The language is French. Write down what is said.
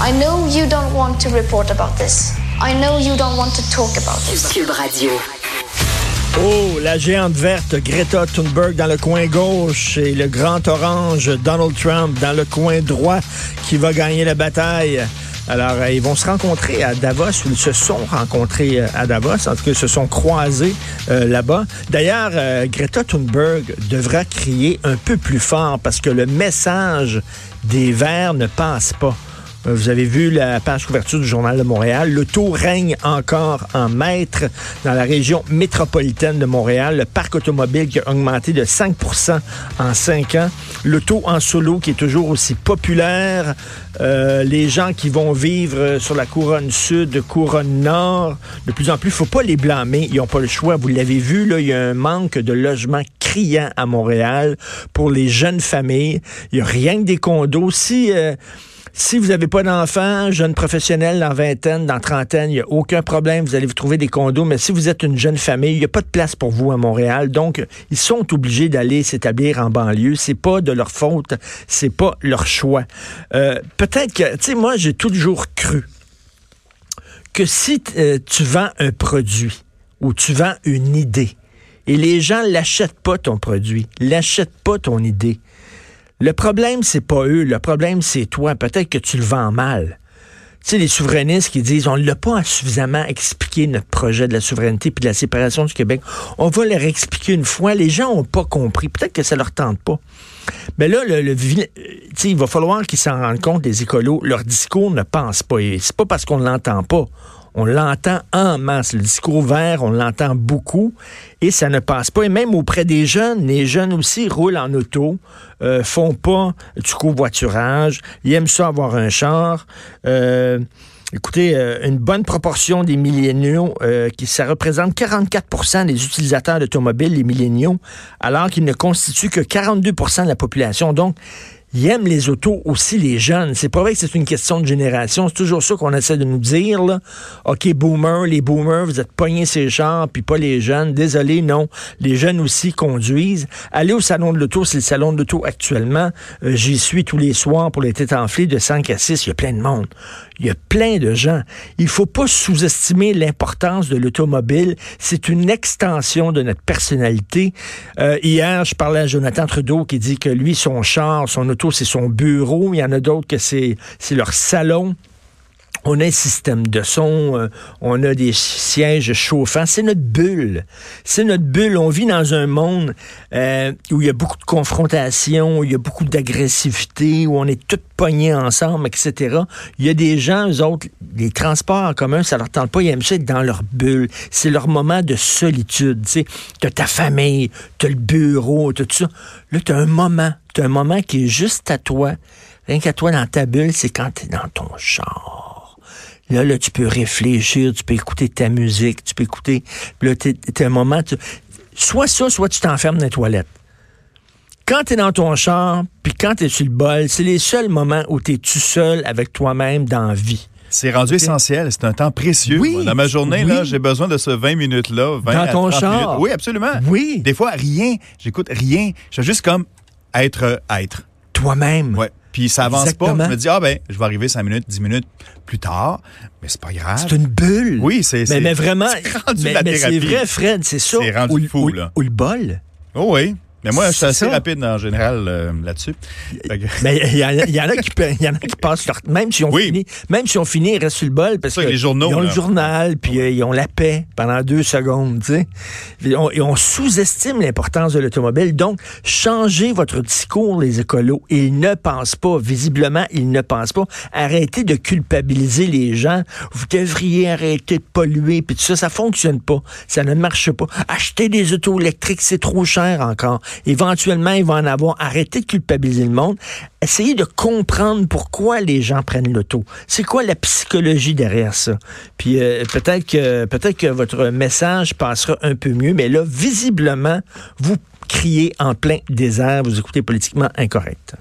I know you don't want to report about this. I know you don't want to talk about this. Cube Radio. Oh, la géante verte Greta Thunberg dans le coin gauche et le grand orange Donald Trump dans le coin droit qui va gagner la bataille. Alors, euh, ils vont se rencontrer à Davos, ou ils se sont rencontrés euh, à Davos, en tout cas, ils se sont croisés euh, là-bas. D'ailleurs, euh, Greta Thunberg devra crier un peu plus fort parce que le message des Verts ne passe pas. Euh, Vous avez vu la page couverture du Journal de Montréal. Le taux règne encore en maître dans la région métropolitaine de Montréal. Le parc automobile qui a augmenté de 5% en 5 ans. Le taux en solo qui est toujours aussi populaire. Euh, les gens qui vont vivre sur la couronne sud, couronne nord, de plus en plus, faut pas les blâmer. Ils n'ont pas le choix. Vous l'avez vu, là, il y a un manque de logements criant à Montréal pour les jeunes familles. Il y a rien que des condos. Si... euh, si vous n'avez pas d'enfants, jeune professionnel dans vingtaine, dans trentaine, il n'y a aucun problème, vous allez vous trouver des condos. Mais si vous êtes une jeune famille, il n'y a pas de place pour vous à Montréal. Donc, ils sont obligés d'aller s'établir en banlieue. C'est pas de leur faute, c'est pas leur choix. Euh, Peut-être que, tu sais, moi, j'ai toujours cru que si euh, tu vends un produit ou tu vends une idée et les gens l'achètent pas ton produit, l'achètent pas ton idée, le problème, c'est pas eux. Le problème, c'est toi. Peut-être que tu le vends mal. Tu sais, les souverainistes qui disent on ne l'a pas suffisamment expliqué notre projet de la souveraineté puis de la séparation du Québec. On va leur expliquer une fois. Les gens ont pas compris. Peut-être que ça leur tente pas. Mais là, le, le euh, il va falloir qu'ils s'en rendent compte, les écolos. Leur discours ne pense pas. C'est pas parce qu'on ne l'entend pas. On l'entend en masse. Le discours vert, on l'entend beaucoup et ça ne passe pas. Et même auprès des jeunes, les jeunes aussi roulent en auto, euh, font pas du covoiturage, ils aiment ça avoir un char. Euh, Écoutez, euh, une bonne proportion des milléniaux, ça représente 44% des utilisateurs d'automobiles, les milléniaux, alors qu'ils ne constituent que 42% de la population. Donc, ils aiment les autos aussi, les jeunes. C'est pas vrai que c'est une question de génération. C'est toujours ça qu'on essaie de nous dire. Là. OK, boomer, les boomers, vous êtes pognés ces chars, puis pas les jeunes. Désolé, non. Les jeunes aussi conduisent. Allez au salon de l'auto, c'est le salon de l'auto actuellement. Euh, J'y suis tous les soirs pour les têtes enflées de 5 à 6. Il y a plein de monde. Il y a plein de gens. Il faut pas sous-estimer l'importance de l'automobile. C'est une extension de notre personnalité. Euh, hier, je parlais à Jonathan Trudeau qui dit que lui, son char, son c'est son bureau. Il y en a d'autres que c'est leur salon. On a un système de son, euh, on a des sièges chauffants. C'est notre bulle. C'est notre bulle. On vit dans un monde euh, où il y a beaucoup de confrontations, où il y a beaucoup d'agressivité, où on est tous pognés ensemble, etc. Il y a des gens, eux autres, les transports en commun, ça leur tente pas. Ils aiment ça être dans leur bulle. C'est leur moment de solitude. Tu t'as ta famille, t'as le bureau, t'as tout ça. Là, t'as un moment. T'as un moment qui est juste à toi. Rien qu'à toi dans ta bulle, c'est quand t'es dans ton char. Là, là, tu peux réfléchir, tu peux écouter ta musique, tu peux écouter. Là, t'es, t'es un moment. tu- soit ça, soit tu t'enfermes dans les toilettes. Quand tu es dans ton char, puis quand tu es sur le bol, c'est les seuls moments où tu es tout seul avec toi-même dans la vie. C'est rendu essentiel. C'est un temps précieux. Oui, Dans ma journée, oui. là, j'ai besoin de ce 20 minutes-là. 20 Dans à ton 30 char. minutes. Oui, absolument. Oui. Des fois, rien. J'écoute rien. Je suis juste comme être, être. Toi-même. Ouais. Puis ça avance Exactement. pas. Je me dis, ah ben, je vais arriver 5 minutes, 10 minutes plus tard. Mais c'est pas grave. C'est une bulle. Oui, c'est- Mais, mais vraiment. c'est rendu mais la mais c'est vrai, Fred, c'est ça. C'est rendu Ou fou, ou- là. Ou le bol. Oh oui. Mais moi, je suis C'est assez ça. rapide en général euh, là-dessus. Mais il y, en a- il y en a qui, y en a qui passent leur. Même si on Oui. finit, même si on finit, ils restent sur le bol parce Ça, que les journaux, ils ont le journal, puis euh, ils ont la paix pendant deux secondes, tu sais. Et on, sous-estime l'importance de l'automobile. Donc, changez votre discours, les écolos. Ils ne pensent pas. Visiblement, ils ne pensent pas. Arrêtez de culpabiliser les gens. Vous devriez arrêter de polluer, puis tout ça, ça fonctionne pas. Ça ne marche pas. Achetez des autos électriques, c'est trop cher encore. Éventuellement, il va en avoir. Arrêtez de culpabiliser le monde. Essayez de comprendre pourquoi les gens prennent l'auto. C'est quoi la psychologie derrière ça? Puis euh, peut-être que peut-être que votre message passera un peu mieux, mais là, visiblement, vous criez en plein désert, vous écoutez politiquement incorrect.